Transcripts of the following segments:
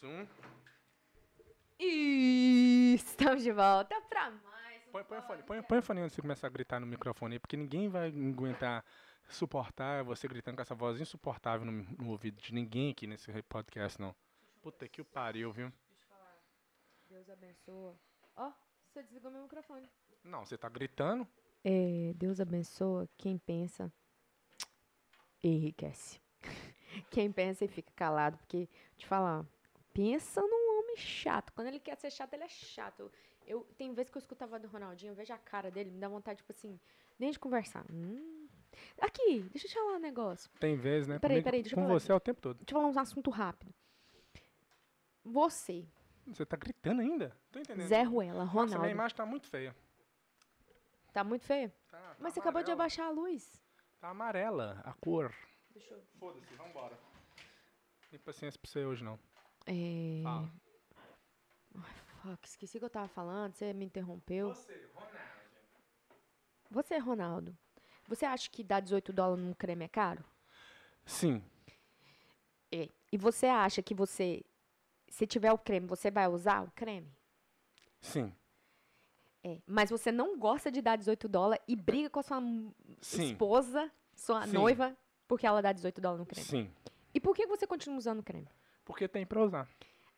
mais um. E estamos de volta pra mais um Põe, põe, fone, põe, põe o fone antes de começar a gritar no microfone aí, porque ninguém vai aguentar suportar você gritando com essa voz insuportável no, no ouvido de ninguém aqui nesse podcast, não. Puta que o pariu, viu? Deixa eu falar. Deus abençoa. Ó, você desligou meu microfone. Não, você tá gritando? É, Deus abençoa quem pensa enriquece. Quem pensa e fica calado, porque, te falar, pensa num homem chato. Quando ele quer ser chato, ele é chato. Eu, tem vezes que eu escuto a voz do Ronaldinho, eu vejo a cara dele, me dá vontade, tipo assim, nem de conversar. Hum. Aqui, deixa eu te falar um negócio. Tem vezes, né? Peraí, Comigo- peraí, deixa eu Com falar. você é o tempo todo. Deixa eu falar um assunto rápido. Você, Você tá gritando ainda? Tô entendendo. Zé Ruela, Nossa, minha Ronaldo, imagem tá muito feia. tá muito feio? Tá, tá Mas você acabou de abaixar a luz. Tá amarela a cor. Deixa eu... Foda-se, vambora. Tem paciência pra você hoje, não. É... Fala. Fuck, esqueci o que eu tava falando, você me interrompeu. Você, Ronaldo. Você, Ronaldo, você acha que dar 18 dólares num creme é caro? Sim, É. E você acha que você, se tiver o creme, você vai usar o creme? sim, É. Mas você não gosta de dar 18 dólares e briga com a sua sim, esposa, sua Sim. noiva, porque ela dá 18 dólares no creme. sim. E por que você continua usando o creme? Porque tem pra usar.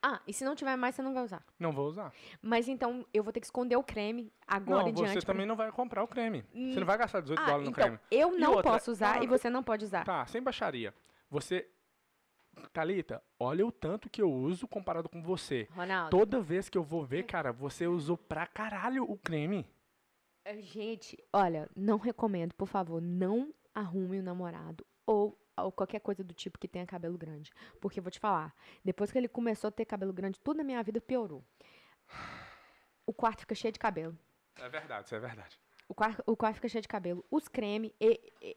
Ah, e se não tiver mais, você não vai usar. Não vou usar. Mas então eu vou ter que esconder o creme agora não, em você diante. pra- também não vai comprar o creme. Hum. Você não vai gastar 18 Ah, dólares no então, creme. eu não outra- posso usar não, e você não pode usar. Tá, sem baixaria. Você. Thalita, olha o tanto que eu uso comparado com você. Ronaldo. Toda vez que eu vou ver, cara, você usou pra caralho o creme. Gente, olha, não recomendo, por favor, não arrume um namorado ou, ou qualquer coisa do tipo que tenha cabelo grande. Porque vou te falar, depois que ele começou a ter cabelo grande, tudo na minha vida piorou. O quarto fica cheio de cabelo. É verdade, isso é verdade. O quarto, o quarto fica cheio de cabelo. Os cremes,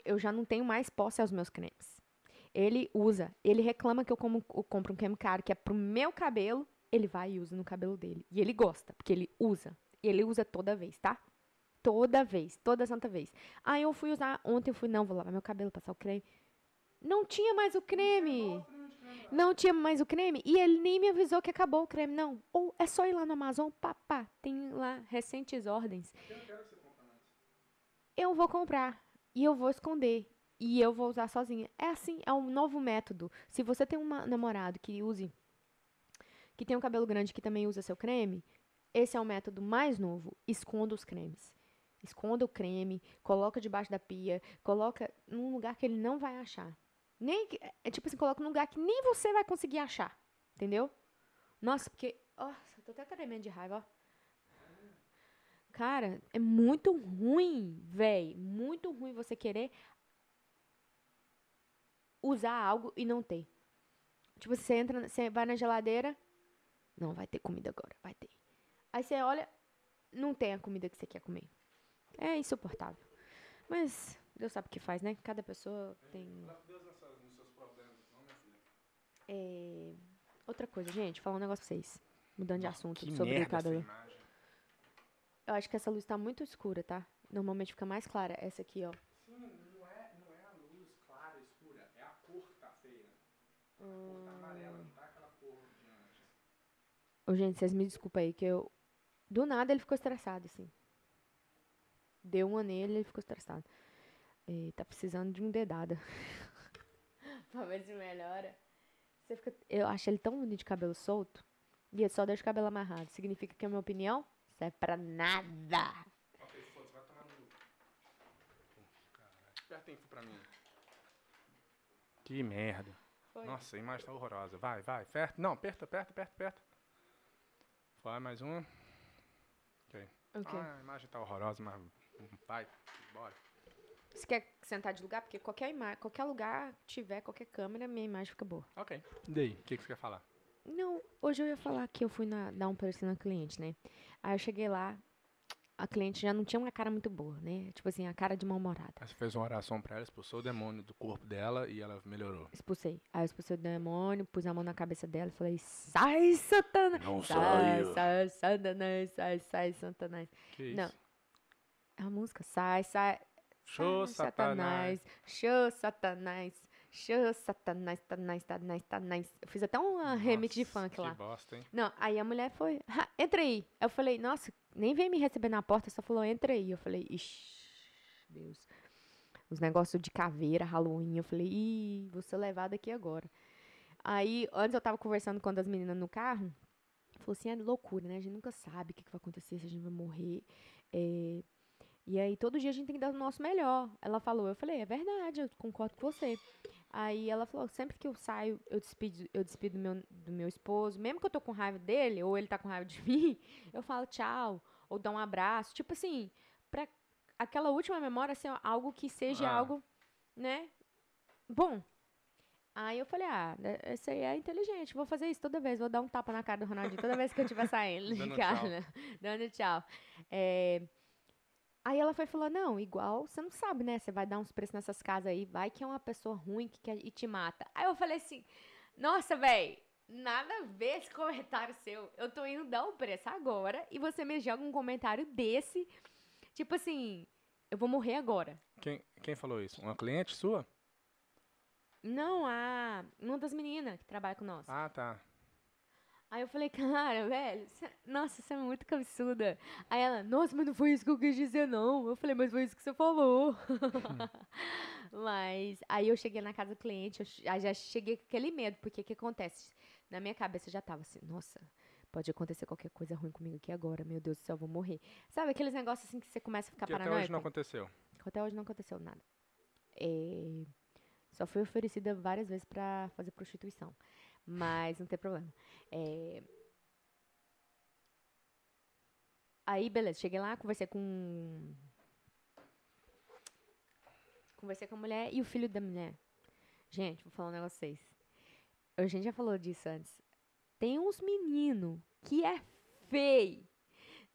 eu já não tenho mais posse aos meus cremes. Ele usa, ele reclama que eu, como, eu compro um creme caro que é pro meu cabelo, ele vai e usa no cabelo dele. E ele gosta, porque ele usa. E ele usa toda vez, tá? Toda vez, toda santa vez. Aí eu fui usar, ontem eu fui, não, vou lavar meu cabelo, passar o creme. Não tinha mais o creme. Não tinha mais o creme. E ele nem me avisou que acabou o creme, não. Ou é só ir lá no Amazon, papá, tem lá recentes ordens. Eu vou comprar e eu vou esconder e eu vou usar sozinha. É assim, é um novo método. Se você tem um namorado que use que tem um cabelo grande que também usa seu creme, esse é o método mais novo. Esconda os cremes. Esconda o creme, coloca debaixo da pia, coloca num lugar que ele não vai achar. Nem que- é tipo assim, coloca num lugar que nem você vai conseguir achar. Entendeu? Nossa, porque. Nossa, tô até tremendo de raiva, ó. Cara, é muito ruim, véi. Muito ruim você querer usar algo e não ter. Tipo, você entra, você vai na geladeira, não vai ter comida agora, vai ter. Aí você olha, não tem a comida que você quer comer. É insuportável. Mas Deus sabe o que faz, né? Cada pessoa tem. É, Outra coisa, gente, falar um negócio pra vocês. Mudando de assunto Que sobre o merda essa cabelo. Eu acho que essa luz tá muito escura, tá? Normalmente fica mais clara essa aqui, ó. Sim, não é, não é a luz clara, escura. É a cor que tá feia. A cor Hum. tá amarela, não tá aquela cor de antes. Gente, vocês me desculpem aí, que eu. Do nada ele ficou estressado, assim. Deu uma nele e ele ficou estressado. E tá precisando de um dedada. pra ver se melhora. Você fica... Eu acho ele tão bonito de cabelo solto. E ele só deixa o cabelo amarrado. Significa que a minha opinião serve pra nada. Ok, foda-se, vai tomar no. Caralho. Info pra mim. Que merda. Foi. Nossa, a imagem tá horrorosa. Vai, vai. Aperta. Não, aperta, aperta, aperta, aperta. Vai, mais uma. Ok. Ok. Ah, a imagem tá horrorosa, mas vai, bora. Você quer sentar de lugar? Porque qualquer, ima... qualquer lugar tiver, qualquer câmera, minha imagem fica boa. Ok. E daí, o que, que você quer falar? Não, hoje eu ia falar que eu fui na, dar um preço na cliente, né? Aí eu cheguei lá, a cliente já não tinha uma cara muito boa, né? Tipo assim, a cara de mal-humorada. Aí você fez uma oração pra ela, expulsou o demônio do corpo dela e ela melhorou. Expulsei. Aí eu expulsei o demônio, pus a mão na cabeça dela e falei, sai, Satanás! Não sai, saia. sai, Satanás, sai, sai, Satanás. Que isso? Não. É a música, sai, sai. Show, sai, Satanás. Show, Satanás. Show, satanás, satanás, satanás, satanás. Eu fiz até um remix de Nossa, funk lá. Que bosta, hein? Não, aí a mulher foi, "Ha, entra aí. Eu falei, nossa, nem veio me receber na porta, só falou, entra aí. Eu falei, ixi, Deus. Os negócios de caveira, Halloween. Eu falei, ih, vou ser levada aqui agora. Aí, antes eu tava conversando com uma das meninas no carro. Falou assim, é loucura, né? A gente nunca sabe o que, que vai acontecer, se a gente vai morrer. É, E aí, todo dia a gente tem que dar o nosso melhor. Ela falou, eu falei, é verdade, eu concordo com você. Aí ela falou, sempre que eu saio, eu despido, eu despido do meu, do meu esposo, mesmo que eu tô com raiva dele, ou ele tá com raiva de mim, eu falo tchau, ou dou um abraço. Tipo assim, pra aquela última memória, assim, ó, algo que seja Ah. algo, né? Bom. Aí eu falei, ah, né, esse aí é inteligente, vou fazer isso toda vez, vou dar um tapa na cara do Ronaldinho toda vez que eu estiver saindo de casa. Dando tchau. É, Aí ela foi e falou, não, igual, você não sabe, né? Você vai dar uns preços nessas casas aí, vai que é uma pessoa ruim que quer, e te mata. Aí eu falei assim, nossa, véi, nada a ver esse comentário seu. Eu tô indo dar o preço agora e você me joga um comentário desse, tipo assim, eu vou morrer agora. Quem, quem falou isso? Uma cliente sua? Não, a uma das meninas que trabalha com nós. Ah, tá. Aí eu falei, cara, velho, cê- nossa, você é muito cabeçuda. Aí ela, nossa, mas não foi isso que eu quis dizer, não. Eu falei, mas foi isso que você falou. mas aí eu cheguei na casa do cliente, eu já cheguei com aquele medo, porque o que acontece? Na minha cabeça já tava assim, nossa, pode acontecer qualquer coisa ruim comigo aqui agora, meu Deus do céu, eu vou morrer. Sabe aqueles negócios assim que você começa a ficar Que até paranoico? hoje não aconteceu. Até hoje não aconteceu nada. É, Só fui oferecida várias vezes pra fazer prostituição. Mas não tem problema. É, Aí, beleza, cheguei lá, conversei com. Conversei com a mulher e o filho da mulher. Gente, vou falar um negócio pra vocês. A gente já falou disso antes. Tem uns meninos que é feio.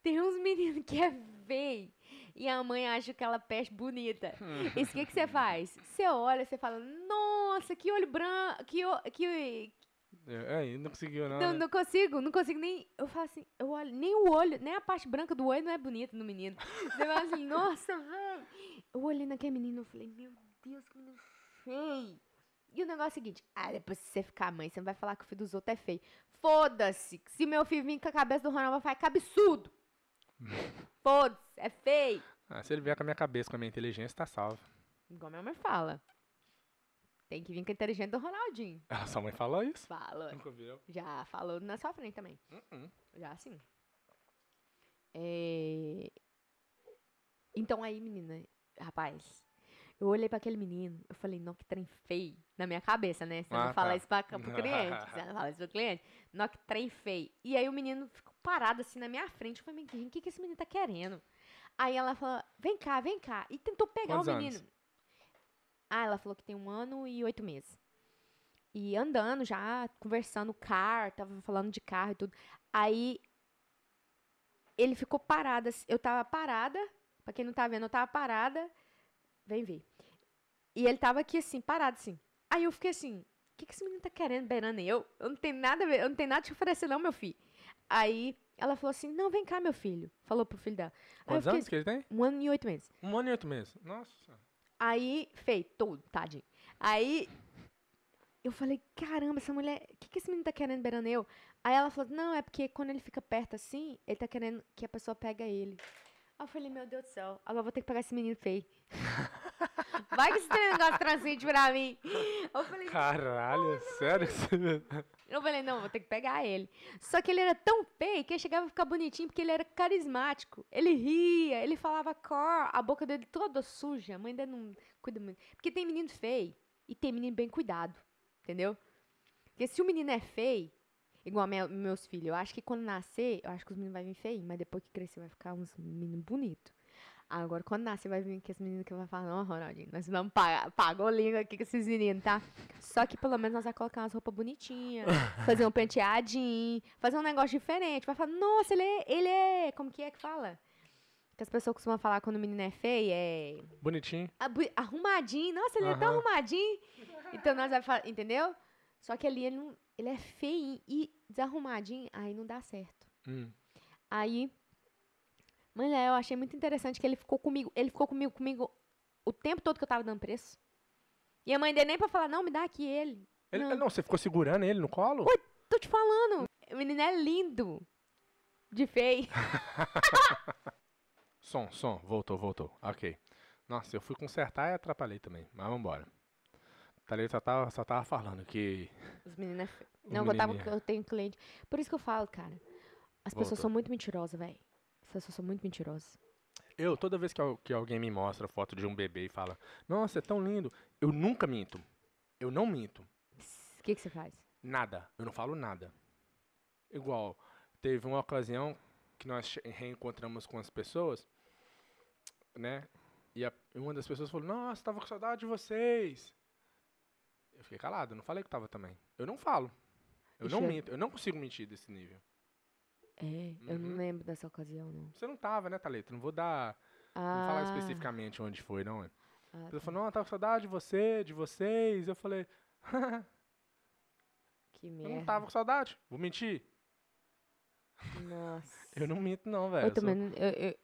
Tem uns meninos que é feio. E a mãe acha que ela peste bonita. E o que, que você faz? Você olha, você fala, nossa, que olho branco, que, que, É, não conseguiu, não. não, né? não consigo, não consigo nem. Eu falo assim, eu olho, nem o olho, nem a parte branca do olho não é bonita no menino. Você fala assim, nossa, velho. Eu olhei naquele menino e falei, meu Deus, que menino feio. E o negócio é o seguinte, ah, depois se você ficar mãe, você não vai falar que o filho dos outros é feio. Foda-se. Se meu filho vir com a cabeça do Ronaldo, vai falar que absurdo. Foda-se, é feio. Ah, se ele vier com a minha cabeça, com a minha inteligência, tá salvo. Igual minha mãe fala. Tem que vir com a inteligente do Ronaldinho. Ah, sua mãe falou isso? Fala. Nunca viu. Já falou na sua frente também. Uh-uh. Já sim. É... Então aí, menina, rapaz, eu olhei pra aquele menino, eu falei, não, que trem feio. Na minha cabeça, né? Você Ah, não fala tá. isso pra, pro cliente. Você não fala isso pro cliente. Não, que trem feio. E aí o menino ficou parado assim na minha frente. Eu falei, "Mas, gente, o que, que esse menino tá querendo? Aí ela falou, vem cá, vem cá. E tentou pegar Quantos o anos? Ah, ela falou que tem um ano e oito meses. E andando já, conversando, car, tava falando de carro e tudo. Aí ele ficou parado. assim, Eu tava parada. Pra quem não tá vendo, eu tava parada. Vem ver. E ele tava aqui assim, parado assim. Aí eu fiquei assim, o que, que esse menino tá querendo beirando eu? Eu não tenho nada eu não tenho nada te oferecer, não, meu filho. Aí ela falou assim: não, vem cá, meu filho. Falou pro filho dela. Quantos anos que ele tem? Um ano e oito meses. Um ano e oito meses. Nossa. Aí, feito, tudo, tadinho. Aí, eu falei, caramba, essa mulher, o que, que esse menino tá querendo beirando eu? Aí ela falou, não, é porque quando ele fica perto assim, ele tá querendo que a pessoa pega ele. Aí eu falei, meu Deus do céu, agora vou ter que pegar esse menino feio. Vai que esse negócio transcende pra mim. Eu falei, Caralho, sério? você- eu falei, não, vou ter que pegar ele. Só que ele era tão feio que ele chegava a ficar bonitinho porque ele era carismático. Ele ria, ele falava cor, a boca dele toda suja. A mãe dele não cuida muito. Porque tem menino feio e tem menino bem cuidado, entendeu? Porque se o menino é feio, igual meu- meus filhos, eu acho que quando nascer, eu acho que os meninos vão vir feios, mas depois que crescer vai ficar uns meninos bonitos. Agora, quando nascer, vai vir com esse menino que vai falar, não, Ronaldinho, nós vamos pagar, pagou língua aqui com esses meninos, tá? Só que pelo menos nós vamos colocar umas roupas bonitinhas, fazer um penteadinho, fazer um negócio diferente. Vai falar, nossa, ele é, ele é, como que é que fala? Que as pessoas costumam falar quando o menino é feio, é Bonitinho. abu- arrumadinho. Nossa, ele é tão arrumadinho. Então nós vamos falar, entendeu? Só que ali ele, não, ele é feio e desarrumadinho, aí não dá certo. Hum. Aí, mulher, eu achei muito interessante que ele ficou comigo. Ele ficou comigo, comigo o tempo todo que eu tava dando preço. E a mãe dele nem pra falar, não, me dá aqui ele. Ele- Não. não. você ficou segurando ele no colo? Ui. Tô te falando. O menino é lindo. De feio. Som, som, voltou, voltou. Ok. Nossa, eu fui consertar e atrapalhei também. Mas vambora. Thalita só tava, só tava falando que. Os meninos é feio. Não, eu, tava, eu tenho cliente. Por isso que eu falo, cara. As pessoas Voltou. são muito mentirosas, velho. As pessoas são muito mentirosas. Eu, toda vez que, que alguém me mostra foto de um bebê e fala, nossa, é tão lindo, eu nunca minto. Eu não minto. O que, que você faz? Nada. Eu não falo nada. Igual, teve uma ocasião que nós reencontramos com as pessoas, né? E a- uma das pessoas falou, nossa, tava com saudade de vocês. Eu fiquei calado, não falei que tava também. Eu não falo. Eu Ixi, não eu- minto, eu não consigo mentir desse nível. É, eu não Uhum. lembro dessa ocasião, não. Você não tava, né, Thalita? Não vou dar. Ah, Não falar especificamente onde foi, não. é? ah, Ela tá. falou, não, eu tava com saudade de você, de vocês. Eu falei, Que eu merda. não tava com saudade. Vou mentir. Nossa. Eu não minto, não, velho. Eu Eu sou- também não, eu, eu,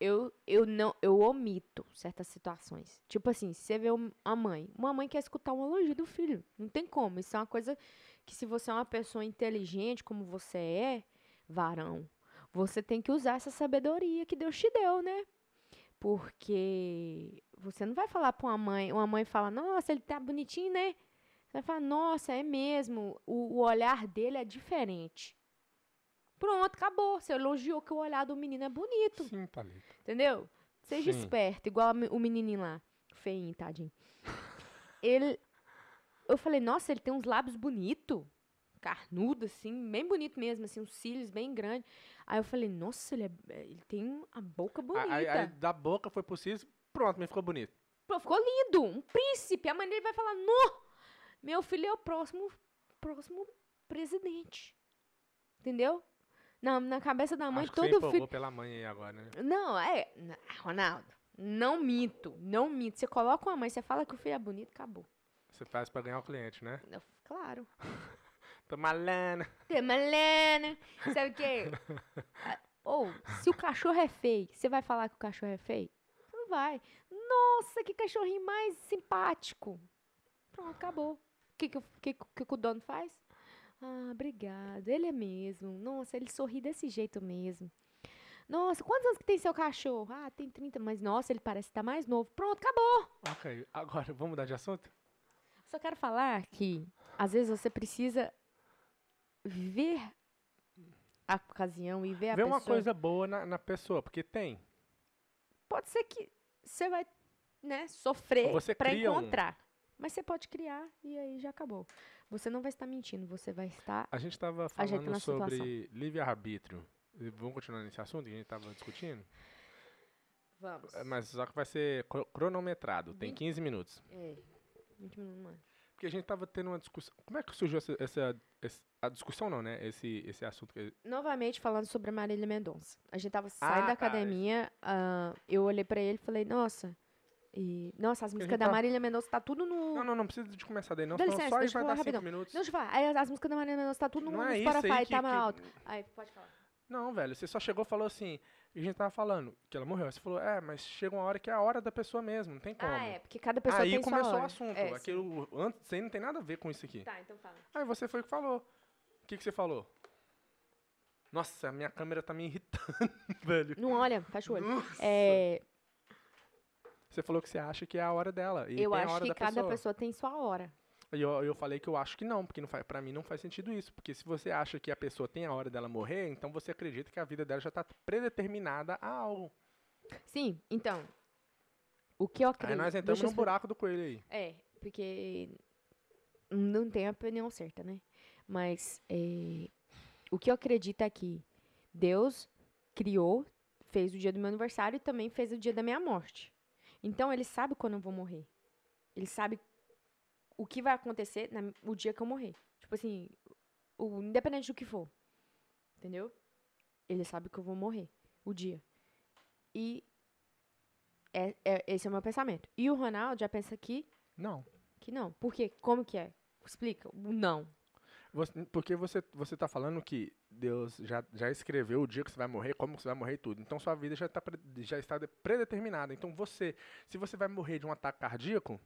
eu, eu não, eu omito certas situações. Tipo assim, se você vê um- a mãe, uma mãe quer escutar um elogio do filho. Não tem como. Isso é uma coisa que se você é uma pessoa inteligente como você é, varão, você tem que usar essa sabedoria que Deus te deu, né? Porque você não vai falar pra uma mãe, uma mãe fala, nossa, ele tá bonitinho, né? Você vai falar, nossa, é mesmo. O, o olhar dele é diferente. Pronto, acabou. Você elogiou que o olhar do menino é bonito. Sim, Thalita. Entendeu? Seja Sim. esperto, igual o menininho lá. Feinho, tadinho. Ele. Eu falei, nossa, ele tem uns lábios bonitos. Carnudo, assim, bem bonito mesmo, assim, uns cílios bem grandes. Aí eu falei, nossa, ele, é- ele tem a boca bonita. Aí, aí da boca foi pro cis, pronto, me ficou bonito. Pô, ficou lindo, um príncipe. A mãe dele vai falar, no, meu filho é o próximo, próximo presidente. Entendeu? Na, na cabeça da mãe, Acho que você todo filho. pela mãe aí agora, né? Não, é. Ronaldo, não minto, não minto. Você coloca uma mãe, você fala que o filho é bonito, acabou. Você faz pra ganhar o cliente, né? Claro. Tem Malena, sabe o quê? Ou, se o cachorro é feio, você vai falar que o cachorro é feio? Não vai. Nossa, que cachorrinho mais simpático. Pronto, acabou. O que, que, o- que, que, que o dono faz? Ah, obrigado. Ele é mesmo. Nossa, ele sorri desse jeito mesmo. Nossa, quantos anos que tem seu cachorro? Ah, tem 30, mas nossa, ele parece estar mais novo. Pronto, acabou. Ok, agora vamos mudar de assunto? Só quero falar que às vezes você precisa ver a ocasião e ver a Vê pessoa. uma coisa boa na, na pessoa, porque tem. Pode ser que você vai, né, sofrer para cria um- encontrar. Mas você pode criar e aí já acabou. Você não vai estar mentindo, você vai estar. A gente tava Ajeitando falando sobre livre-arbítrio. Vamos continuar nesse assunto que a gente tava discutindo? Vamos. Mas só que vai ser cro- cronometrado, tem Vinte- 15 minutos. É. 20 minutos, mano. Porque a gente tava tendo uma discussão. Como é que surgiu essa. essa- esse- a discussão não, né? Esse, esse assunto que. Novamente falando sobre a Marília Mendonça. A gente tava saindo Ah, da tá, academia, ah, eu olhei pra ele e falei, nossa. E, nossa, as músicas da tá- Marília Mendonça tá tudo no. Não, não, não precisa de começar daí, não. Dá licença, só deixa vai dar 5 rapidão. minutos. Deixa eu falar. Aí as, as músicas da Marília Mendonça tá tudo no, Não no é Spotify, aí que, tá mais que- alto. Aí, pode falar. Não, velho, você só chegou e falou assim. E a gente tava falando que ela morreu. Aí Você falou, é, mas chega uma hora que é a hora da pessoa mesmo, não tem como. Ah, é, porque cada pessoa Aí tem sua começou hora. o assunto. É. Aquilo, antes, isso aí não tem nada a ver com isso aqui. Tá, então fala. Aí você foi que falou. O que, que você falou? Nossa, a minha câmera tá me irritando, velho. Não olha, fecha o olho. Nossa. É, Você falou que você acha que é a hora dela. E eu acho que da cada pessoa. pessoa. tem sua hora. E eu, eu falei que eu acho que não, porque não faz, pra mim não faz sentido isso. Porque se você acha que a pessoa tem a hora dela morrer, então você acredita que a vida dela já tá predeterminada a algo. Sim, então. O que eu Aí acredito. nós entramos no explicar- buraco do coelho aí. É, porque não tem a opinião certa, né? Mas é, o que eu acredito é que Deus criou, fez o dia do meu aniversário e também fez o dia da minha morte. Então ele sabe quando eu vou morrer. Ele sabe o que vai acontecer na- o dia que eu morrer. Tipo assim, o, independente do que for. Entendeu? Ele sabe que eu vou morrer. O dia. E é, é- esse é o meu pensamento. E o Ronaldo já pensa que, Não. que não. Por quê? Como que é? Explica. Não. Você- porque você, você tá falando que Deus já, já escreveu o dia que você vai morrer, como você vai morrer e tudo. Então sua vida já, tá, já está de- predeterminada. Então você, se você vai morrer de um ataque cardíaco,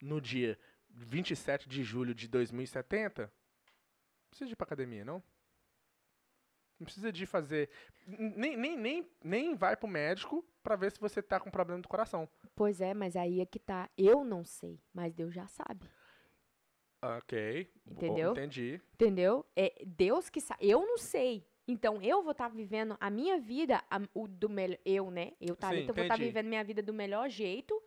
no dia 27 de julho de 2070, não precisa ir pra academia, não? Não precisa de fazer. Nem, nem, nem, nem vai pro médico pra ver se você tá com problema do coração. Pois é, mas aí é que tá. Eu não sei, mas Deus já sabe. Ok. Entendeu? Entendi. Entendeu? É Deus que sabe. Eu não sei. Então eu vou estar vivendo a minha vida, a- o do melhor. Eu, né? Eu, Thalita, vou estar entendi. vivendo minha vida do melhor jeito.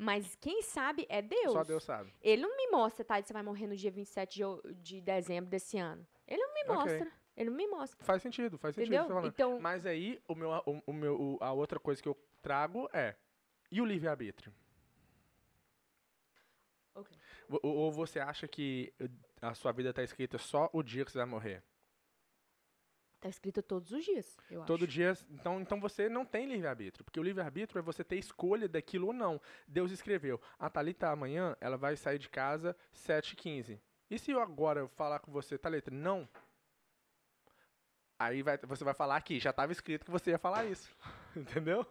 Mas quem sabe é Deus. Só Deus sabe. Ele não me mostra, tá? Você vai morrer no dia 27 de, de dezembro desse ano. Ele não me mostra. Ele não me mostra. Faz sentido, faz sentido. Entendeu? você tá. Então, Mas aí, o meu, o, o meu, o- a outra coisa que eu trago é. E o livre-arbítrio? Ok. Ou, você acha que eh, a sua vida tá escrita só o dia que você vai morrer? Tá escrito todos os dias, eu Todo acho. dia. Então, então você não tem livre-arbítrio. Porque o livre-arbítrio é você ter escolha daquilo ou não. Deus escreveu: a Thalita amanhã ela vai sair de casa 7h15. E se eu agora falar com você, Thalita, não? Aí vai, você vai falar aqui, já estava escrito que você ia falar isso. Entendeu?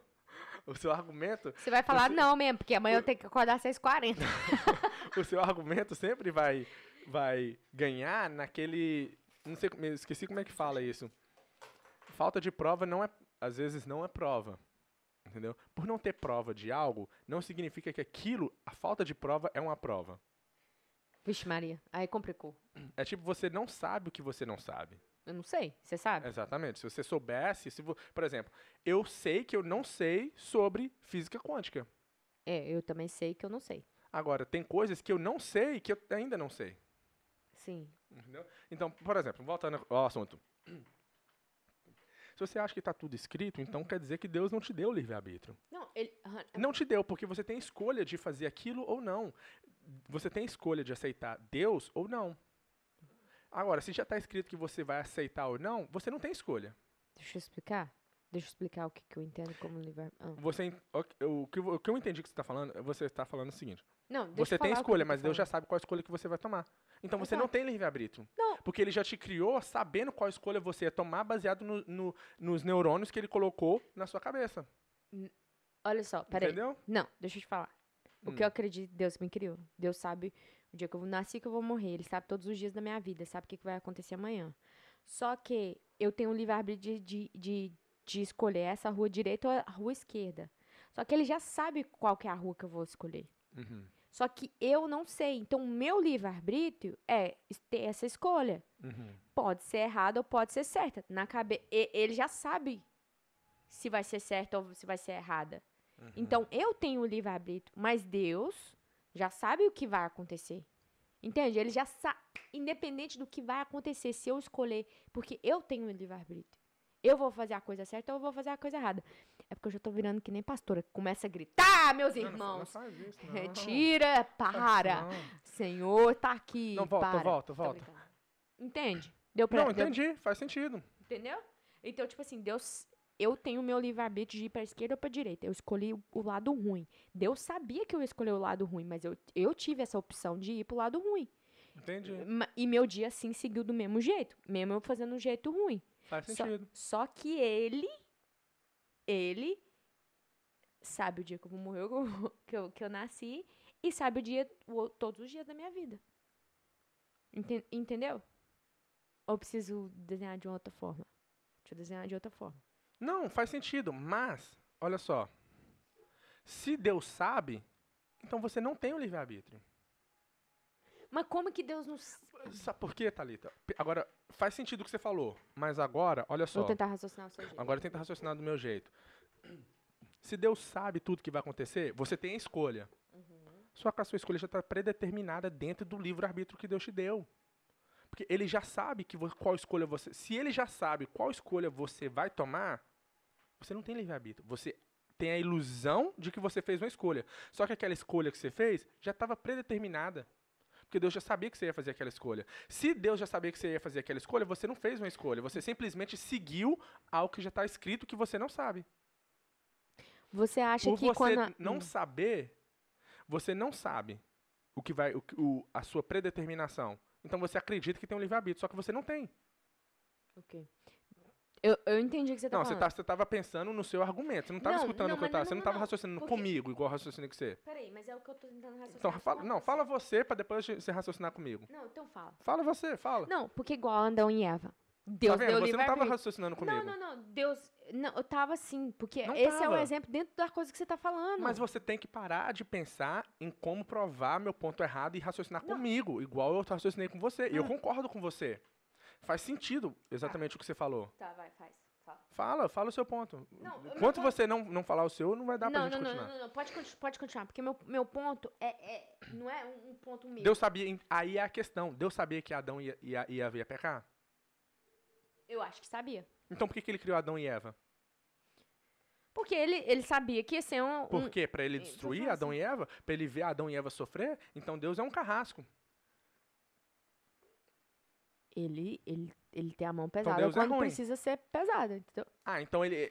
O seu argumento, Você vai falar Você- não mesmo, porque amanhã eu tenho que acordar às 6h40. o seu argumento sempre vai, vai ganhar naquele. Não sei, esqueci como é que fala isso. Falta de prova não é. Às vezes não é prova. Entendeu? Por não ter prova de algo, não significa que aquilo, a falta de prova é uma prova. Vixe, Maria. Aí complicou. É tipo, você não sabe o que você não sabe. Eu não sei, você sabe? Exatamente. Se você soubesse, se vo- por exemplo, eu sei que eu não sei sobre física quântica. É, eu também sei que eu não sei. Agora, tem coisas que eu não sei que eu ainda não sei. Sim. Entendeu? Então, por exemplo, voltando ao assunto. Se você acha que está tudo escrito, então quer dizer que Deus não te deu livre-arbítrio. Não, ele. aham, Não te deu, porque você tem escolha de fazer aquilo ou não. Você tem escolha de aceitar Deus ou não. Agora, se já está escrito que você vai aceitar ou não, você não tem escolha. Deixa eu explicar. Deixa eu explicar o que, que eu entendo como livre. Ah. Você, o, o que, eu- o que eu entendi que você está falando, você está falando o seguinte. Não, deixa Você tem escolha, mas Deus já sabe qual escolha que você vai tomar. Então você não Exato. tem livre-arbítrio. Não. Porque ele já te criou sabendo qual escolha você ia tomar baseado no- no- nos neurônios que ele colocou na sua cabeça. Olha só, peraí. Entendeu? Não, deixa eu te falar. O Hum. que eu acredito, Deus me criou. Deus sabe o dia que eu nasci que eu vou morrer. Ele sabe todos os dias da minha vida. Sabe o que, que vai acontecer amanhã. Só que eu tenho o livre-arbítrio de, de, de, de escolher essa rua direita ou a rua esquerda. Só que ele já sabe qual que é a rua que eu vou escolher. Uhum. Só que eu não sei. Então, o meu livre-arbítrio é ter essa escolha. Uhum. Pode ser errada ou pode ser certa. Na cabe... e- Ele já sabe se vai ser certa ou se vai ser errada. Uhum. Então, eu tenho o livre-arbítrio, mas Deus já sabe o que vai acontecer. Entende? Ele já sabe, independente do que vai acontecer, se eu escolher, porque eu tenho o livre-arbítrio. Eu vou fazer a coisa certa ou eu vou fazer a coisa errada. É porque eu já tô virando que nem pastora. Começa a gritar, meus Não, não, irmãos. Não, faz isso, não. Retira, para. Não. Senhor, tá aqui. Não, volta, para. volta, volta. Entende? Deu pra, Não, deu- entendi, faz sentido. Entendeu? Então, tipo assim, Deus. Eu tenho o meu livre-arbítrio de ir pra esquerda ou pra direita. Eu escolhi o, lado ruim. Deus sabia que eu ia escolher o lado ruim, mas eu, eu tive essa opção de ir pro lado ruim. Entendi. E meu dia, sim, seguiu do mesmo jeito. Mesmo eu fazendo um jeito ruim. Faz Só, sentido. só que ele. Ele. Sabe o dia que eu vou morrer, que eu- que eu, nasci. E sabe o dia. o- todos os dias da minha vida. Enten- entendeu? Ou preciso desenhar de uma outra forma? Deixa eu desenhar de outra forma. Não, faz sentido, mas, olha só. Se Deus sabe, então você não tem o livre-arbítrio. Mas como que Deus nos. Sabe por quê, Thalita? Agora, faz sentido o que você falou, mas agora, olha só. Vou tentar raciocinar o seu jeito. Agora tenta raciocinar do meu jeito. Se Deus sabe tudo que vai acontecer, você tem a escolha. Só que a sua escolha já está predeterminada dentro do livre-arbítrio que Deus te deu. Porque ele já sabe que qual escolha você. Se ele já sabe qual escolha você vai tomar, você não tem livre-arbítrio. Você tem a ilusão de que você fez uma escolha. Só que aquela escolha que você fez já estava predeterminada. Porque Deus já sabia que você ia fazer aquela escolha. Se Deus já sabia que você ia fazer aquela escolha, você não fez uma escolha. Você simplesmente seguiu algo que já está escrito que você não sabe. Você acha Por que você quando. a- não Hum, saber, você não sabe o que vai, o, o- a sua predeterminação. Então você acredita que tem um livre-arbítrio, só que você não tem. ok. Eu, eu entendi o que você tá não, falando. tá, você tava pensando no seu argumento. Você não tava Não, escutando não, o que eu mas tava. não, Você não não, tava não. raciocinando Porque- comigo, igual eu raciocinei com você. Peraí, mas é o que eu tô tentando raciocinar. Então, fala, não, fala você pra depois você raciocinar comigo. Não, então fala. Fala você, fala. Não, porque igual Adão e Eva. Deus tá vendo? deu Você não tava livre-arbítrio. raciocinando comigo. Não, não, não. Deus. Não, eu tava sim. Porque Não esse é o tava. exemplo dentro da coisa que você tá falando. Mas você tem que parar de pensar em como provar meu ponto errado e raciocinar Não. comigo, igual eu raciocinei com você. E eu concordo com você. Faz sentido exatamente o que você falou. Tá, vai, faz. Fala. Fala, fala o seu ponto. Não, Enquanto você não, não falar o seu, não vai dar pra não, gente não, continuar. não, não, não. Pode, pode continuar. Porque meu, meu ponto é, é. Não é um, ponto meu. Deus sabia, aí é a questão. Deus sabia que Adão ia, ia, ia, ia pecar? Eu acho que sabia. Então por que, que ele criou Adão e Eva? Porque ele, ele sabia que ia ser um. Por um- quê? Pra ele tô destruir falando Adão e Eva? Pra ele ver Adão e Eva sofrer? Então Deus é um carrasco. Ele, ele, ele tem a mão pesada Deus é quando ruim. precisa ser pesada. Entendeu? Ah, então ele,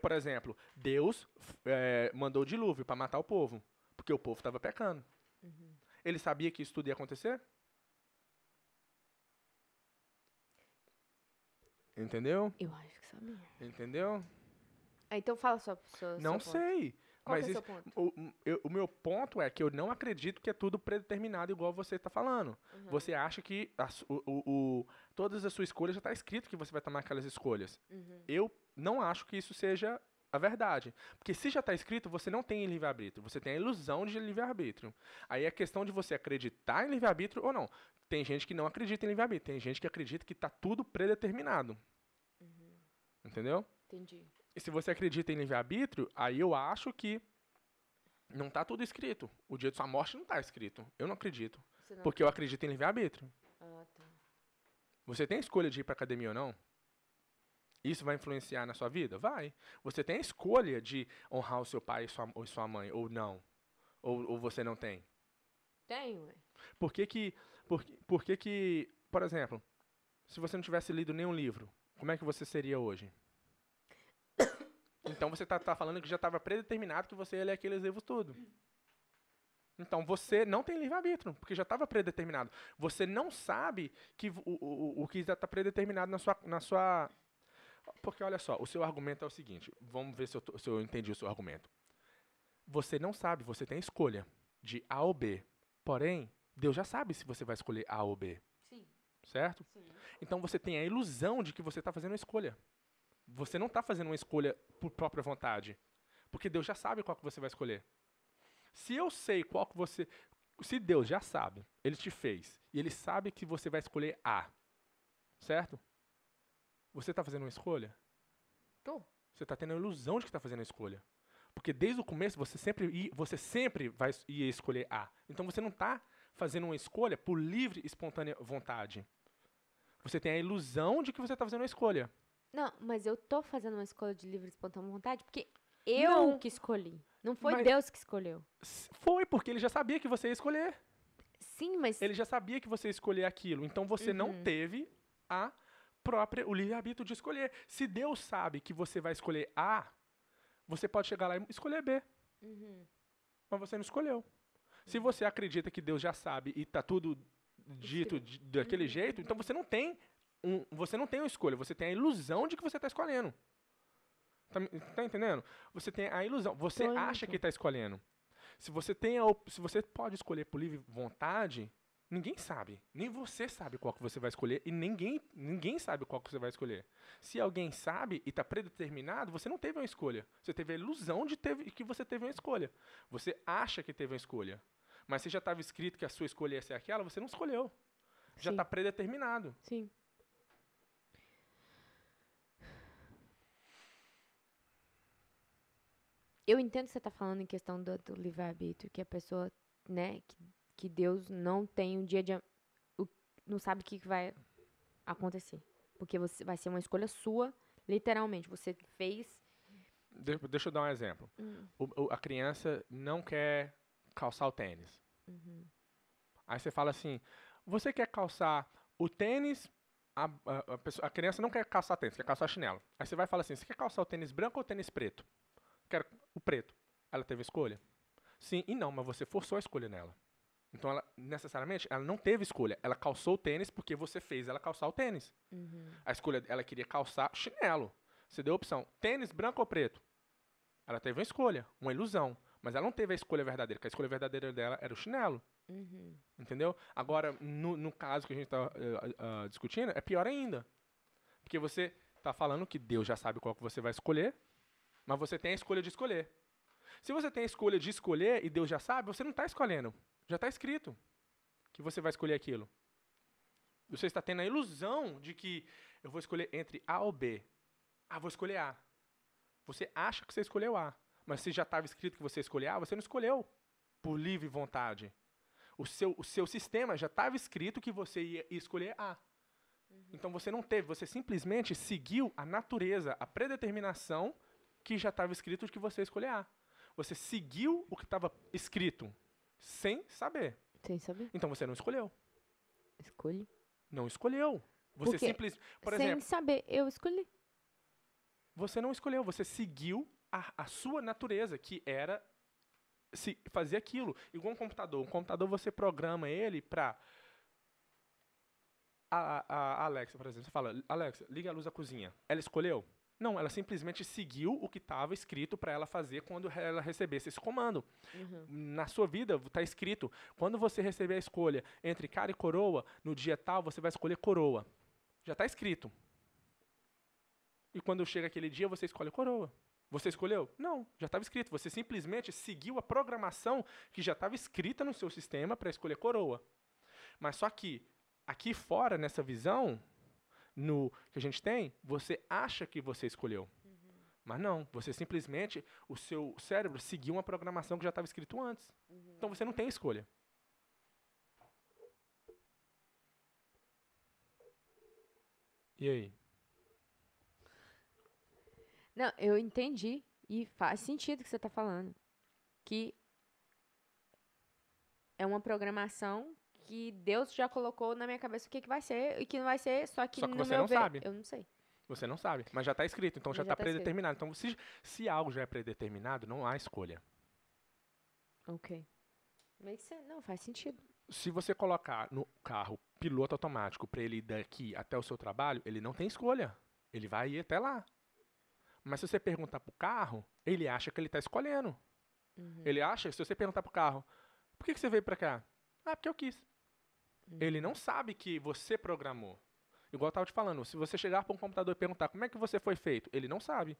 por- exemplo, Deus eh, mandou o dilúvio pra matar o povo, porque o povo estava pecando. Uhum. Ele sabia que isso tudo ia acontecer? Entendeu? Eu acho que sabia. Entendeu? Ah, então fala só. só Não seu ponto. Qual mas que é isso- seu ponto? o, o- eu- o meu ponto é que eu não acredito que é tudo predeterminado igual você está falando. Uhum. Você acha que a o, o- o- todas as suas escolhas já está escrito que você vai tomar aquelas escolhas. Uhum. Eu não acho que isso seja a verdade. Porque se já está escrito, você não tem livre-arbítrio. Você tem a ilusão de livre-arbítrio. Aí é questão de você acreditar em livre-arbítrio ou não. Tem gente que não acredita em livre-arbítrio. Tem gente que acredita que está tudo predeterminado. Entendeu? Entendi. E se você acredita em livre-arbítrio, aí eu acho que não está tudo escrito. O dia de sua morte não está escrito. Eu não acredito. Não... Porque eu acredito em livre-arbítrio. Ah, tá. Você tem escolha de ir para academia ou não? Isso vai influenciar na sua vida? Vai. Você tem a escolha de honrar o seu pai e sua, ou sua mãe ou não? Ou, ou você não tem? Tem, ué. Por que que, por, por que que, por exemplo, se você não tivesse lido nenhum livro, como é que você seria hoje? Então você tá, tá falando que já estava predeterminado que você ia ler aqueles livros tudo. Então você não tem livre-arbítrio, porque já estava predeterminado. Você não sabe que o, o, o que já está predeterminado na sua, na sua. Porque olha só, o seu argumento é o seguinte: vamos ver se eu, se eu entendi o seu argumento. Você não sabe, você tem a escolha de A ou B. Porém, Deus já sabe se você vai escolher A ou B, Sim, certo? sim. Então você tem a ilusão de que você está fazendo uma escolha. Você não está fazendo uma escolha por própria vontade. Porque Deus já sabe qual que você vai escolher. Se eu sei qual que você. Se Deus já sabe, Ele te fez, e Ele sabe que você vai escolher A, certo? Você está fazendo uma escolha? Tô. Você está tendo a ilusão de que está fazendo a escolha. Porque desde o começo você sempre, você sempre vai ia escolher A. Então você não está fazendo uma escolha por livre e espontânea vontade. Você tem a ilusão de que você está fazendo uma escolha. Não, mas eu tô fazendo uma escolha de livre espontânea vontade porque eu Não. que escolhi. Não foi Mas- Deus que escolheu. Foi porque ele já sabia que você ia escolher. Sim, mas. Ele já sabia que você ia escolher aquilo. Então você não Uhum. teve a própria o livre-arbítrio de escolher. Se Deus sabe que você vai escolher A, você pode chegar lá e escolher B. Uhum. mas você não escolheu. Se você acredita que Deus já sabe e tá tudo dito daquele Uhum. jeito, então você não tem um, você não tem uma escolha, você tem a ilusão de que você está escolhendo. Tá, tá entendendo? Você tem a ilusão, você indo, acha que está escolhendo. Se você tem a, se você pode escolher por livre vontade, ninguém sabe, nem você sabe qual que você vai escolher e ninguém ninguém sabe qual que você vai escolher. Se alguém sabe e está predeterminado, você não teve uma escolha. Você teve a ilusão de teve, que você teve uma escolha. Você acha que teve uma escolha. Mas se já estava escrito que a sua escolha ia ser aquela, você não escolheu. Já está predeterminado. Sim. Eu entendo que você tá falando em questão do, do livre-arbítrio, que a pessoa, né, que, que Deus não tem um dia de. não sabe o que que vai acontecer. Porque você vai ser uma escolha sua, literalmente. Você fez. De- deixa eu dar um exemplo. Hum, O- o- a criança não quer calçar o tênis. uhum. Aí você fala assim: você quer calçar o tênis? A, a- a pessoa- a criança não quer calçar tênis, quer calçar chinelo. Aí você vai falar assim: você quer calçar o tênis branco ou o tênis preto? O preto. Ela teve escolha? Sim e não, mas você forçou a escolha nela. Então, ela, necessariamente, ela não teve escolha. Ela calçou o tênis porque você fez ela calçar o tênis. Uhum. A escolha, ela queria calçar chinelo. Você deu a opção, tênis branco ou preto? Ela teve uma escolha, uma ilusão. Mas ela não teve a escolha verdadeira, porque a escolha verdadeira dela era o chinelo. Uhum. Entendeu? Agora, no, no caso que a gente está discutindo, é pior ainda. Porque você está falando que Deus já sabe qual que você vai escolher, mas você tem a escolha de escolher. Se você tem a escolha de escolher e Deus já sabe, você não está escolhendo. Já está escrito que você vai escolher aquilo. Você está tendo a ilusão de que eu vou escolher entre A ou B. Ah, vou escolher A. Você acha que você escolheu A, mas se já estava escrito que você escolheu A, você não escolheu por livre vontade. O seu, o seu sistema já estava escrito que você ia escolher A. Então você não teve, você simplesmente seguiu a natureza, a predeterminação que já estava escrito de que você escolher A. Você seguiu o que estava escrito sem saber. Sem saber. Então você não escolheu. Escolhi. Não escolheu. Você Porque simples, por Sem exemplo, saber, eu escolhi. você não escolheu, você seguiu a, a sua natureza, que era se fazer aquilo. Igual um computador. Um computador você programa ele para a, a, a Alexa, por exemplo, você fala, Alexa, liga a luz da cozinha. Ela escolheu? Não, ela simplesmente seguiu o que estava escrito para ela fazer quando ela recebesse esse comando. Uhum. Na sua vida está escrito, quando você receber a escolha entre cara e coroa, no dia tal você vai escolher coroa. Já está escrito. E quando chega aquele dia, você escolhe coroa. Você escolheu? Não, já estava escrito. Você simplesmente seguiu a programação que já estava escrita no seu sistema para escolher coroa. Mas só que aqui fora, nessa visão no que a gente tem, você acha que você escolheu. Mas não, você simplesmente, o seu cérebro seguiu uma programação que já estava escrito antes. Então você não tem escolha. E aí? Não, eu entendi. E faz sentido o que você está falando. Que é uma programação que Deus já colocou na minha cabeça o que, que vai ser e que não vai ser, só que, Só que no você não ver, sabe. eu não sei. Você não sabe, mas já está escrito, então Mas já está tá escrito. predeterminado. Então, se, se algo já é predeterminado, não há escolha. Ok. Mas é- não faz sentido. Se você colocar no carro piloto automático para ele ir daqui até o seu trabalho, ele não tem escolha. Ele vai ir até lá. Mas se você perguntar pro carro, ele acha que ele está escolhendo. Uhum. Ele acha, se você perguntar pro carro, por que, que você veio para cá? Ah, porque eu quis. Uhum. Ele não sabe que você programou. Igual eu estava te falando, se você chegar para um computador e perguntar como é que você foi feito, ele não sabe.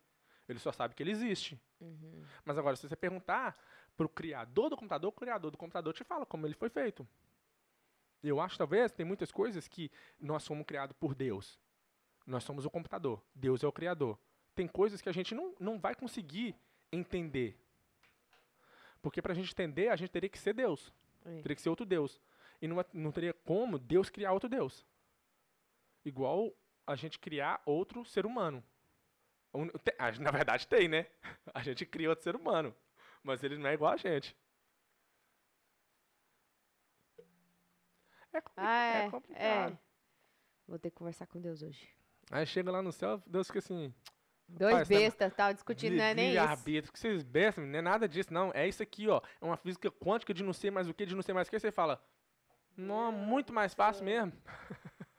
Ele só sabe que ele existe. Uhum. Mas agora, se você perguntar pro criador do computador, o criador do computador te fala como ele foi feito. Eu acho, talvez, tem muitas coisas que nós somos criados por Deus. Nós somos o computador. Deus é o criador. Tem coisas que a gente não, não vai conseguir entender. Porque para a gente entender, a gente teria que ser Deus. É. Teria que ser outro Deus. E não, não teria como Deus criar outro Deus. Igual a gente criar outro ser humano. Um- Na verdade tem, né? A gente cria outro ser humano. Mas ele não é igual a gente. É, compli- Ah, é é, complicado. é. Vou ter que conversar com Deus hoje. Aí chega lá no céu, Deus fica assim. Dois tá- bestas, tal, discutindo, não é nem isso. arbítrio, que vocês bestam, não é nada disso, não. É isso aqui, ó. É uma física quântica de não sei mais o que, de não sei mais o que. Você fala, não, muito mais fácil mesmo.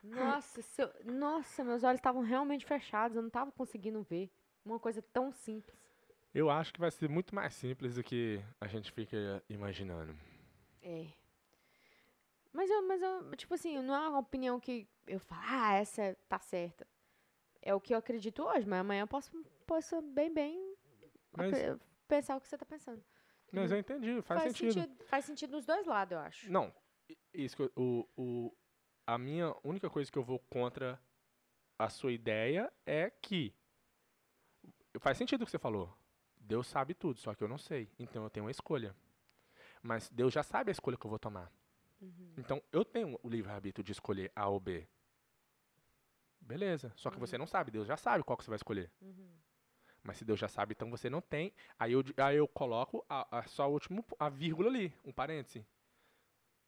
Nossa, seu- nossa, meus olhos estavam realmente fechados, eu não tava conseguindo ver. Uma coisa tão simples. Eu acho que vai ser muito mais simples do que a gente fica imaginando. É. Mas eu, mas eu, tipo assim, não é uma opinião que eu falo, ah, essa tá certa. É o que eu acredito hoje, mas amanhã eu posso, posso bem, bem Mas- pensar o que você tá pensando. Mas eu entendi, faz, sentido. Faz sentido nos dois lados, eu acho. Não, isso o, o, a minha única coisa que eu vou contra a sua ideia é que faz sentido o que você falou. Deus sabe tudo, só que eu não sei. Então eu tenho uma escolha. Mas Deus já sabe a escolha que eu vou tomar. Então eu tenho o livre-arbítrio de escolher A ou B. Beleza. Só que você não sabe, Deus já sabe qual que você vai escolher. Mas se Deus já sabe, então você não tem. Aí eu, aí eu coloco a, a- só o último, a vírgula ali, um parêntese.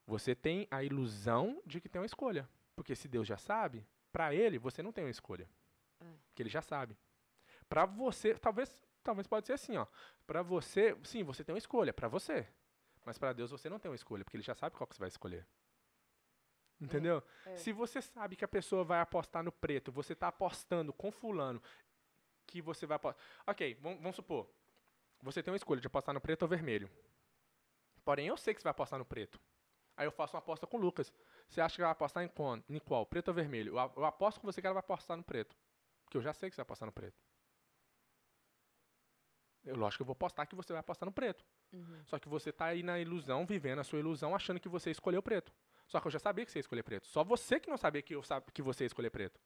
Você tem a ilusão de que tem uma escolha. Porque se Deus já sabe, para ele você não tem uma escolha. É. Porque ele já sabe. Para você, talvez, talvez pode ser assim, ó. Para você, sim, você tem uma escolha para você. Mas para Deus você não tem uma escolha, porque ele já sabe qual que você vai escolher. Entendeu? é. Se você sabe que a pessoa vai apostar no preto, você tá apostando com fulano que você vai apostar. Ok, vamos, vamos supor. Você tem uma escolha de apostar no preto ou vermelho. Porém, eu sei que você vai apostar no preto. Aí eu faço uma aposta com o Lucas. Você acha que vai apostar em qual? Em qual? Preto ou vermelho? Eu, aposto com você que ela vai apostar no preto. Porque eu já sei que você vai apostar no preto. Eu, lógico que eu vou apostar que você vai apostar no preto. Uhum. Só que você tá aí na ilusão, vivendo a sua ilusão, achando que você escolheu preto. Só que eu já sabia que você ia escolher preto. Só você que não sabia que, eu sab que você ia escolher preto.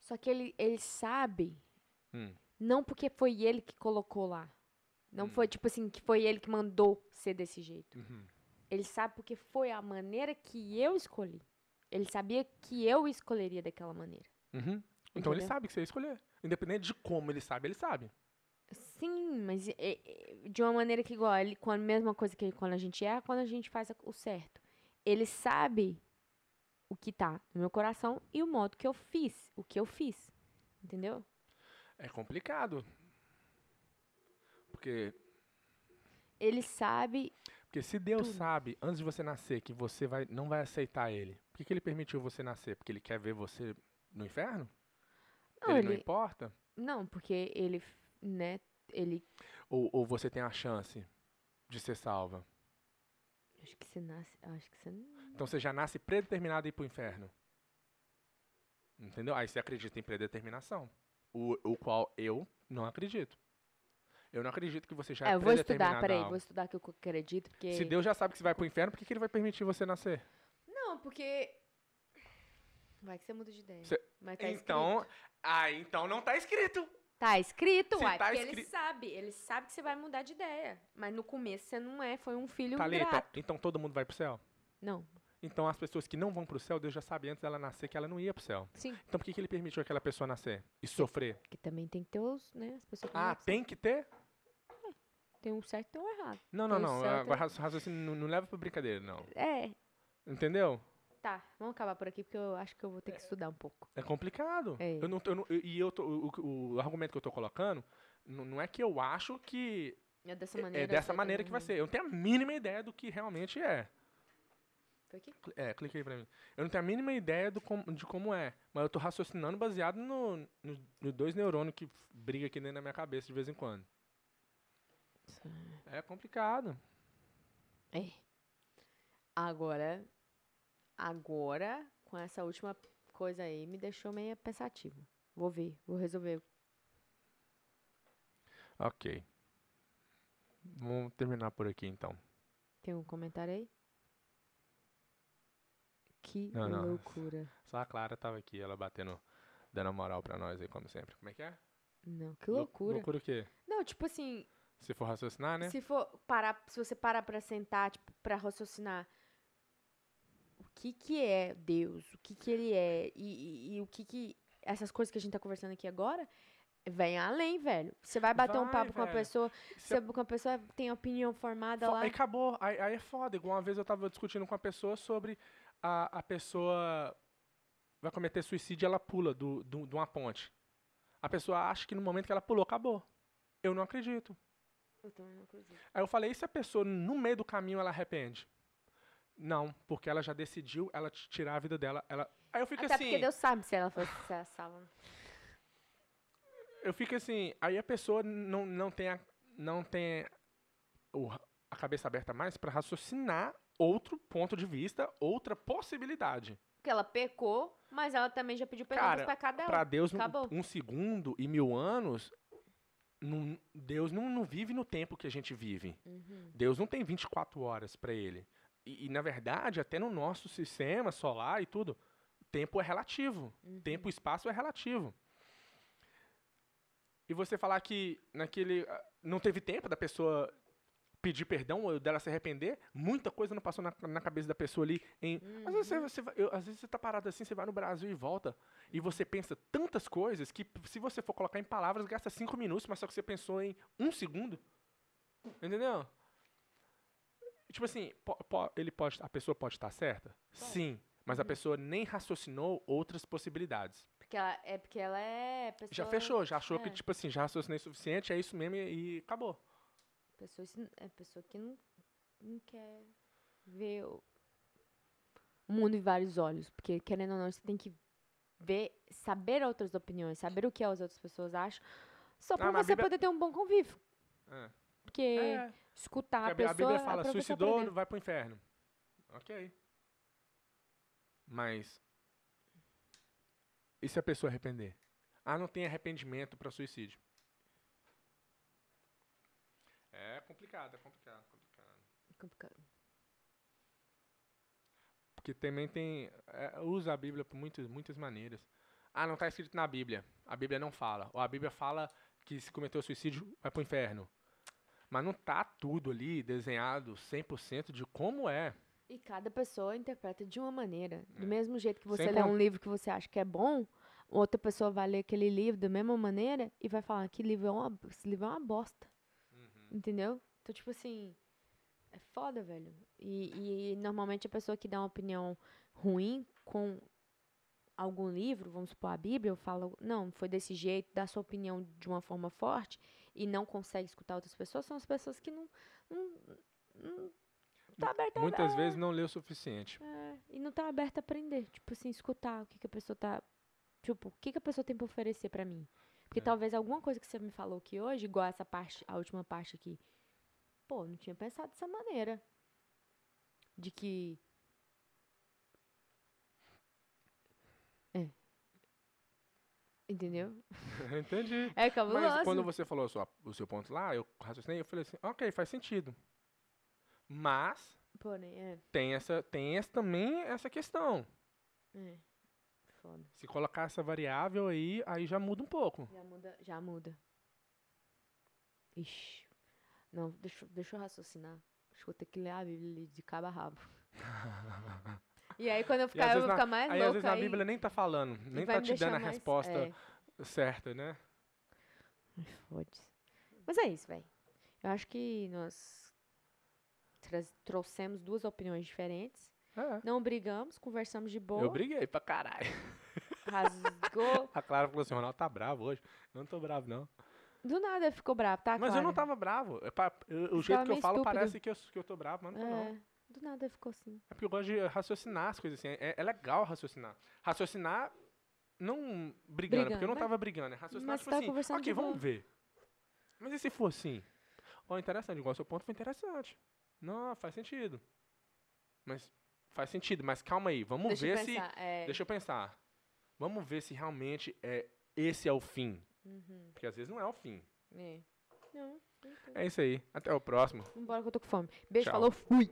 Só que ele, ele sabe, Hum. não porque foi ele que colocou lá. Não Hum. foi, tipo assim, que foi ele que mandou ser desse jeito. Uhum. Ele sabe porque foi a maneira que eu escolhi. Ele sabia que eu escolheria daquela maneira. Uhum. Então ele sabe que você ia escolher. Independente de como ele sabe, ele sabe. Sim, mas é- é- de uma maneira que igual, ele, quando, mesma coisa que quando a gente erra, quando a gente faz a- o certo. Ele sabe o que tá no meu coração e o modo que eu fiz, o que eu fiz. Entendeu? É complicado. Porque, Ele sabe. Porque se Deus Tudo. sabe, antes de você nascer, que você vai, não vai aceitar ele, por que, que ele permitiu você nascer? Porque ele quer ver você no inferno? Não, ele, não ele- importa? Não, porque ele, né, ele. Ou, ou você tem a chance de ser salva? Acho que você nasce. Acho que você. não- Então você já nasce predeterminado a ir pro inferno. Entendeu? Aí você acredita em predeterminação. O, o qual eu não acredito. Eu não acredito que você já É, eu vou estudar, peraí, vou estudar que eu acredito, porque. Se Deus já sabe que você vai pro inferno, por que, que ele vai permitir você nascer? Não, porque. Vai que você muda de ideia. Cê- Mas tá então, escrito. ah, então não tá escrito. Tá escrito, se uai, tá porque ele escri- sabe. Ele sabe que você vai mudar de ideia. Mas no começo você não é, foi um filho grato. então todo mundo vai pro céu? Não, Então as pessoas que não vão pro céu, Deus já sabe antes dela nascer que ela não ia pro céu. sim. Então por que, que ele permitiu aquela pessoa nascer e sofrer? Porque também tem que ter os, né, as pessoas que Ah, tem que ter? céu. Tem um certo e tem um errado. Não, não, Tem o não. Agora raci- raciocínio não, não leva pra brincadeira, não. É, Entendeu? tá, vamos acabar por aqui, porque eu acho que eu vou ter que estudar um pouco. É complicado. É. Eu não, eu não- e eu tô- o, o- o argumento que eu tô colocando não, é que eu acho que É dessa é- maneira. é dessa maneira que vai ser. Eu não tenho a mínima ideia do que realmente é. Foi aqui? É, clica aí pra mim. Eu não tenho a mínima ideia do com- de como é, mas eu tô raciocinando baseado no, no, no dois neurônios que f- briga aqui dentro da minha cabeça de vez em quando. É complicado. É. Agora, agora, com essa última coisa aí, me deixou meio pensativo. Vou ver, vou resolver. Ok. Vamos terminar por aqui então. Tem um comentário aí? Que Não, não. loucura. Só a Clara tava aqui, ela batendo, dando moral pra nós aí, como sempre. Como é que é? Não, que Lou- loucura. Loucura o quê? Não, tipo assim, Se for raciocinar, né? se for parar, se você parar pra sentar, tipo, pra raciocinar o que que é Deus, o que que ele é e, e- e o que que essas coisas que a gente tá conversando aqui agora, vem além, velho. Você vai bater um Vai, papo com uma velho. pessoa, você, com uma pessoa tem opinião formada Fo- lá. Aí acabou, aí, aí é foda. Igual uma vez eu tava discutindo com uma pessoa sobre a, a pessoa vai cometer suicídio e ela pula do, do, de uma ponte. A pessoa acha que no momento que ela pulou, acabou. Eu não acredito. Eu também não acredito. Aí eu falei, e se a pessoa no meio do caminho ela arrepende? Não, porque ela já decidiu ela tirar a vida dela. Ela... Aí eu fico Até assim. porque Deus sabe se ela fosse se salva. eu fico assim, aí a pessoa não, não tem, a, não tem o a cabeça aberta mais para raciocinar outro ponto de vista, outra possibilidade. Porque ela pecou, mas ela também já pediu perdão pelos pecados dela. Para Deus, um, um segundo e mil anos, não- Deus não, não vive no tempo que a gente vive. Uhum. Deus não tem 24 horas para ele. E, e, na verdade, até no nosso sistema solar e tudo, tempo é relativo. Uhum. Tempo e espaço é relativo. E você falar que naquele ah, não teve tempo da pessoa pedir perdão ou dela se arrepender, muita coisa não passou na, na cabeça da pessoa ali. Em, às, vezes você, você vai- eu- às vezes você tá parado assim, você vai no Brasil e volta, e você pensa tantas coisas que se você for colocar em palavras, gasta cinco minutos, mas só que você pensou em um segundo. Entendeu? Tipo assim, po- po- ele pode, a pessoa pode estar certa? Sim. Mas a Uhum. pessoa nem raciocinou outras possibilidades. Porque ela, é porque ela é pessoa... Já fechou, já achou que, é. tipo assim, já raciocinei o suficiente, é isso mesmo e, e acabou. Pessoa, é pessoa que não, não quer ver o mundo em vários olhos. Porque, querendo ou não, você tem que ver, saber outras opiniões, saber o que as outras pessoas acham, só pra mas a você Bíblia- poder ter um bom convívio. É. Porque É, escutar porque a a, Bí- a pessoa Bíblia fala, é pra você suicidou, aprender. vai pro inferno. Ok. Mas, e se a pessoa arrepender? Ah, não tem arrependimento para suicídio. É complicado, é complicado, complicado. Complicado. Porque também tem. é, usa a Bíblia por muitas, muitas maneiras. Ah, não está escrito na Bíblia. A Bíblia não fala. Ou a Bíblia fala que se cometeu suicídio, vai pro inferno. Mas não tá tudo ali desenhado 100% de como é. E cada pessoa interpreta de uma maneira. Do É. mesmo jeito que você Sem lê um livro que você acha que é bom, outra pessoa vai ler aquele livro da mesma maneira e vai falar que livro é uma, esse livro é uma bosta. Entendeu? Então, tipo assim, é foda, velho. E, e normalmente a pessoa que dá uma opinião ruim com algum livro, vamos supor a Bíblia, eu falo, não, foi desse jeito, dá sua opinião de uma forma forte e não consegue escutar outras pessoas, são as pessoas que não. não, não tá aberta a- Muitas vezes não lê o suficiente. é, e não tá aberta a aprender. Tipo assim, escutar o que, que a pessoa tá. Tipo, o que, que a pessoa tem pra oferecer pra mim. Porque É. talvez alguma coisa que você me falou aqui hoje, igual essa parte, a última parte aqui. Pô, não tinha pensado dessa maneira. De que. É. Entendeu? Entendi. É cabuloso. Mas quando você falou sua- o seu ponto lá, eu raciocinei, eu falei assim, ok, faz sentido. Mas Porém, é. tem essa, tem essa, também essa questão. É. Foda. Se colocar essa variável aí, aí já muda um pouco. Já muda. Já muda. Ixi. Não, deixa, eu- deixa eu raciocinar. Acho que vou ter que ler a Bíblia de cabo a rabo. e aí, quando eu ficar, eu vou ficar mais aí louca. às vezes a aí- Bíblia nem tá falando, nem tá te dando a mais- resposta é. certa, né? Mas é isso, velho. Eu acho que nós trouxemos duas opiniões diferentes. É. Não brigamos, conversamos de boa. Eu briguei pra caralho. Rasgou. A Clara falou assim, o Ronaldo tá bravo hoje. Eu não tô bravo, não. Do nada ficou bravo, tá? mas eu não Clara? tava bravo. É eu- o jeito que eu falo estúpido. parece que eu, que eu tô bravo, mas não tô, não. É, do nada ficou assim. É porque eu gosto de raciocinar as coisas assim. É, é legal raciocinar. Raciocinar não brigando, porque eu não Brigando, tava brigando. É raciocinar, mas tipo tá assim, conversando ok, vamos boa. ver. Mas e se for assim? Ó, interessante, igual o seu ponto foi interessante. Não, faz sentido. Mas faz sentido, mas calma aí, vamos Deixa ver se. É, Deixa eu pensar. Vamos ver se realmente é esse é o fim. Uhum, Porque às vezes não é o fim. é. Não. É isso aí. Até o próximo. Vambora que eu tô com fome. Beijo, Tchau. falou, fui.